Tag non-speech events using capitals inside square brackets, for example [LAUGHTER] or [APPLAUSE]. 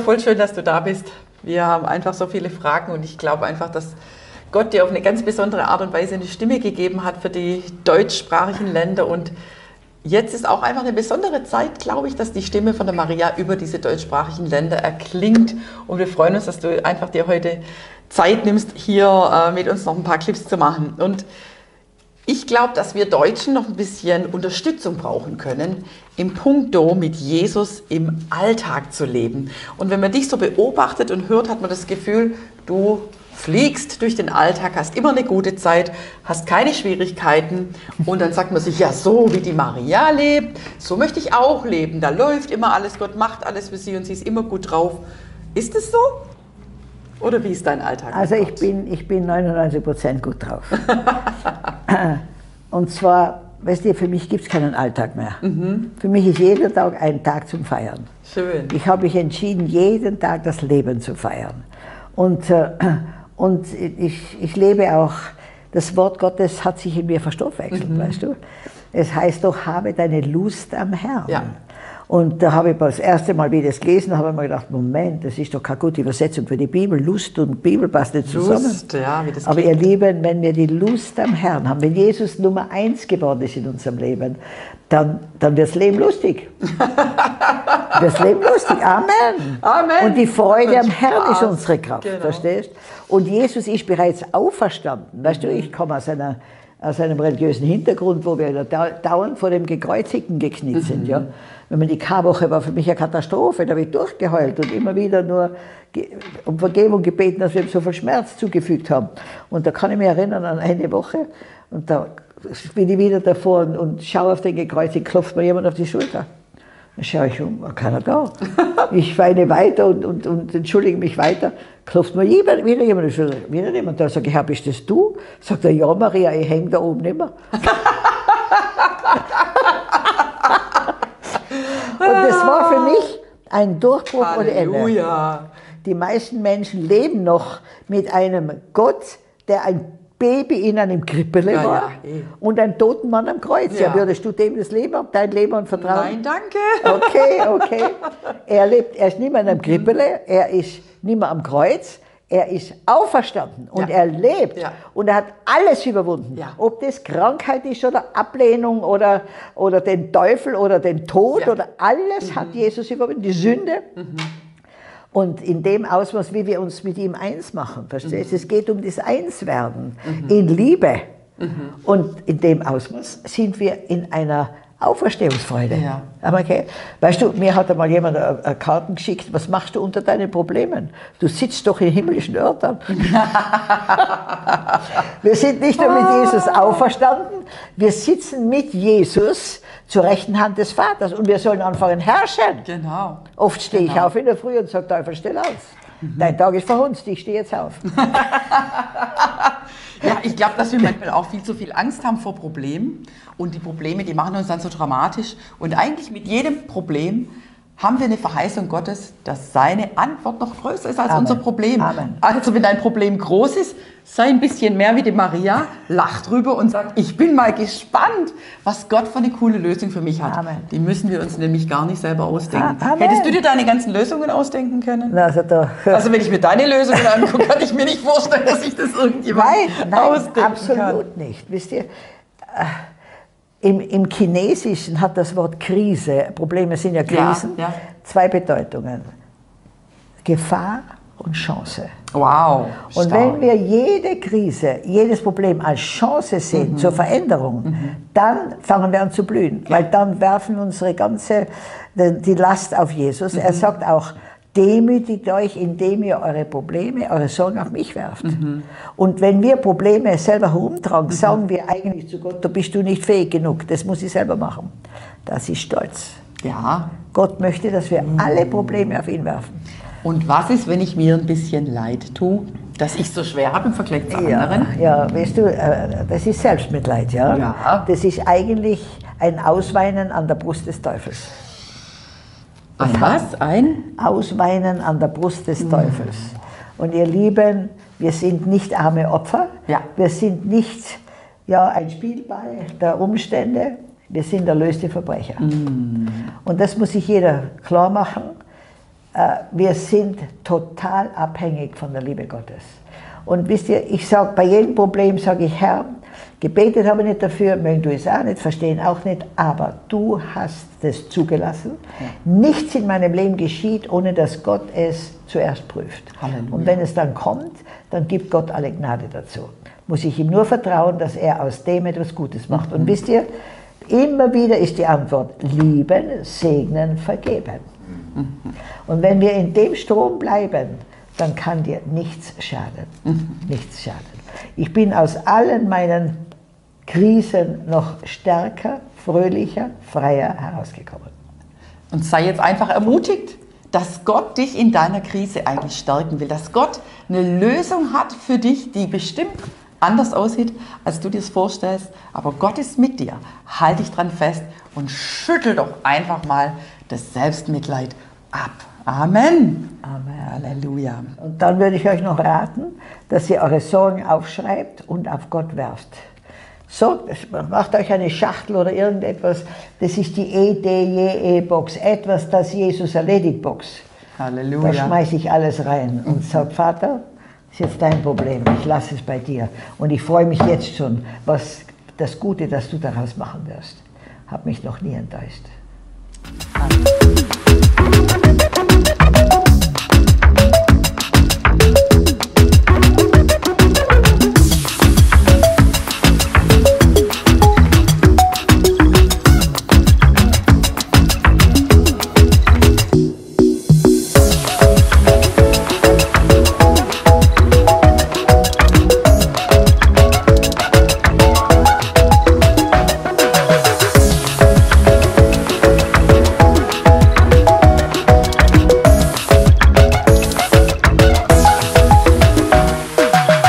Voll schön, dass du da bist. Wir haben einfach so viele Fragen und ich glaube einfach, dass Gott dir auf eine ganz besondere Art und Weise eine Stimme gegeben hat für die deutschsprachigen Länder und Jetzt ist auch einfach eine besondere Zeit, glaube ich, dass die Stimme von der Maria über diese deutschsprachigen Länder erklingt. Und wir freuen uns, dass du einfach dir heute Zeit nimmst, hier äh, mit uns noch ein paar Clips zu machen. Und ich glaube, dass wir Deutschen noch ein bisschen Unterstützung brauchen können, im Punkto mit Jesus im Alltag zu leben. Und wenn man dich so beobachtet und hört, hat man das Gefühl, du fliegst durch den Alltag, hast immer eine gute Zeit, hast keine Schwierigkeiten und dann sagt man sich, ja, so wie die Maria lebt, so möchte ich auch leben. Da läuft immer alles, Gott macht alles für sie und sie ist immer gut drauf. Ist es so? Oder wie ist dein Alltag? Also ich bin, ich bin 99 Prozent gut drauf. [LAUGHS] [CLEARS THROAT] und zwar, weißt du, für mich gibt es keinen Alltag mehr. Mhm. Für mich ist jeder Tag ein Tag zum Feiern. Schön. Ich habe mich entschieden, jeden Tag das Leben zu feiern. Und, äh, [CLEARS THROAT] und ich, ich lebe auch, das Wort Gottes hat sich in mir verstoffwechselt, mhm. weißt du. Es heißt doch, habe deine Lust am Herrn. Ja. Und da habe ich das erste Mal, wie ich das gelesen habe, mir gedacht, Moment, das ist doch keine gute Übersetzung für die Bibel. Lust und Bibel passt nicht zusammen. Lust, ja, wie das Aber ihr Lieben, wenn wir die Lust am Herrn haben, wenn Jesus Nummer eins geworden ist in unserem Leben, dann, dann wird das Leben lustig. [LAUGHS] das Leben lustig. Amen. Amen. Und die Freude am Herrn ist unsere Kraft, genau. verstehst? Und Jesus ist bereits auferstanden. Weißt du, ich komme aus einer aus einem religiösen Hintergrund, wo wir dauernd vor dem Gekreuzigten gekniet sind. Mhm. Ja. Wenn man die Karwoche war für mich eine Katastrophe, da habe ich durchgeheult und immer wieder nur um Vergebung gebeten, dass wir ihm so viel Schmerz zugefügt haben. Und da kann ich mich erinnern an eine Woche und da bin ich wieder davor und, und schaue auf den Gekreuzigten, klopft mir jemand auf die Schulter. Dann schaue ich um, keiner da. [LAUGHS] Ich weine weiter und, und, und entschuldige mich weiter. Klopft mir wieder, wieder jemand, wieder jemand. Da sage ich, Herr, bist das du? Sagt er, ja, Maria, ich hänge da oben nicht mehr. [LAUGHS] und das war für mich ein Durchbruch Halleluja. ohne Ende. Die meisten Menschen leben noch mit einem Gott, der ein Baby in einem Krippele ja, war ja, eh. und einen toten Mann am Kreuz. Ja. ja. würdest du dem das Leben, dein Leben und Vertrauen? Nein, danke. Okay, okay. [LAUGHS] Er lebt, er ist nicht mehr in einem Krippele, er ist nicht mehr am Kreuz, er ist auferstanden und ja. er lebt ja. und er hat alles überwunden. Ja. Ob das Krankheit ist oder Ablehnung oder, oder den Teufel oder den Tod oder alles mhm. hat Jesus überwunden. Die Sünde. Mhm. Und in dem Ausmaß, wie wir uns mit ihm eins machen, verstehst du? Mhm. Es geht um das Einswerden mhm. in Liebe. Mhm. Und in dem Ausmaß sind wir in einer Auferstehungsfreude. Ja. Okay. Weißt du, mir hat einmal jemand eine Karten geschickt, was machst du unter deinen Problemen? Du sitzt doch in himmlischen Örtern. [LAUGHS] wir sind nicht nur mit Jesus auferstanden, wir sitzen mit Jesus zur rechten Hand des Vaters und wir sollen anfangen herrschen. Genau. Oft stehe genau. ich auf in der Früh und sage, Teufel, stell auf. Mhm. Dein Tag ist verhunzt, ich stehe jetzt auf. [LAUGHS] Ja, ich glaube, dass wir manchmal auch viel zu viel Angst haben vor Problemen. Und die Probleme, die machen uns dann so dramatisch. Und eigentlich mit jedem Problem haben wir eine Verheißung Gottes, dass seine Antwort noch größer ist als Amen. unser Problem. Amen. Also wenn dein Problem groß ist, sei ein bisschen mehr wie die Maria, lach drüber und sag, ich bin mal gespannt, was Gott für eine coole Lösung für mich hat. Amen. Die müssen wir uns nämlich gar nicht selber ausdenken. Amen. Hättest du dir deine ganzen Lösungen ausdenken können? Also, da, also wenn ich mir deine Lösungen angucke, kann ich mir nicht vorstellen, dass ich das irgendjemand nein, nein, ausdenken absolut kann. absolut nicht. Wisst ihr, äh, im, Im Chinesischen hat das Wort Krise, Probleme sind ja Krisen, ja, ja. zwei Bedeutungen. Gefahr und Chance. Wow. Und stark. wenn wir jede Krise, jedes Problem als Chance sehen mhm. zur Veränderung, mhm. dann fangen wir an zu blühen, ja. weil dann werfen wir unsere ganze die Last auf Jesus. Mhm. Er sagt auch, Demütigt euch, indem ihr eure Probleme, eure Sorgen auf mich werft. Mhm. Und wenn wir Probleme selber herumtragen, mhm. sagen wir eigentlich zu Gott, da bist du nicht fähig genug, das muss ich selber machen. Das ist Stolz. Ja. Gott möchte, dass wir mhm. alle Probleme auf ihn werfen. Und was ist, wenn ich mir ein bisschen leid tue, dass ich so schwer habe im Vergleich zu anderen? Ja, weißt du, äh, das ist Selbstmitleid, ja? ja. Das ist eigentlich ein Ausweinen an der Brust des Teufels. Ein was? Ein? Ausweinen an der Brust des mhm. Teufels. Und ihr Lieben, wir sind nicht arme Opfer. Ja. Wir sind nicht ja, ein Spielball der Umstände. Wir sind erlöste Verbrecher. Mhm. Und das muss sich jeder klar machen. äh, wir sind total abhängig von der Liebe Gottes. Und wisst ihr, ich sage bei jedem Problem, sage ich, Herr, gebetet habe ich nicht dafür, mögen du es auch nicht, verstehen auch nicht, aber du hast es zugelassen. Ja. Nichts in meinem Leben geschieht, ohne dass Gott es zuerst prüft. Halleluja. Und wenn es dann kommt, dann gibt Gott alle Gnade dazu. Muss ich ihm nur vertrauen, dass er aus dem etwas Gutes macht. Und wisst ihr, immer wieder ist die Antwort, lieben, segnen, vergeben. Und wenn wir in dem Strom bleiben, dann kann dir nichts schaden. Nichts schaden. Ich bin aus allen meinen Krisen noch stärker, fröhlicher, freier herausgekommen. Und sei jetzt einfach ermutigt, dass Gott dich in deiner Krise eigentlich stärken will, dass Gott eine Lösung hat für dich, die bestimmt anders aussieht, als du dir es vorstellst. Aber Gott ist mit dir. Halt dich dran fest und schüttel doch einfach mal das Selbstmitleid ab. Amen. Amen. Halleluja. Und dann würde ich euch noch raten, dass ihr eure Sorgen aufschreibt und auf Gott werft. So, macht euch eine Schachtel oder irgendetwas. Das ist die EDJE-Box, etwas, das Jesus erledigt Box. Halleluja. Da schmeiße ich alles rein und sage, Vater, das ist jetzt dein Problem, ich lasse es bei dir. Und ich freue mich jetzt schon, was das Gute, das du daraus machen wirst. Hab mich noch nie enttäuscht. Amen.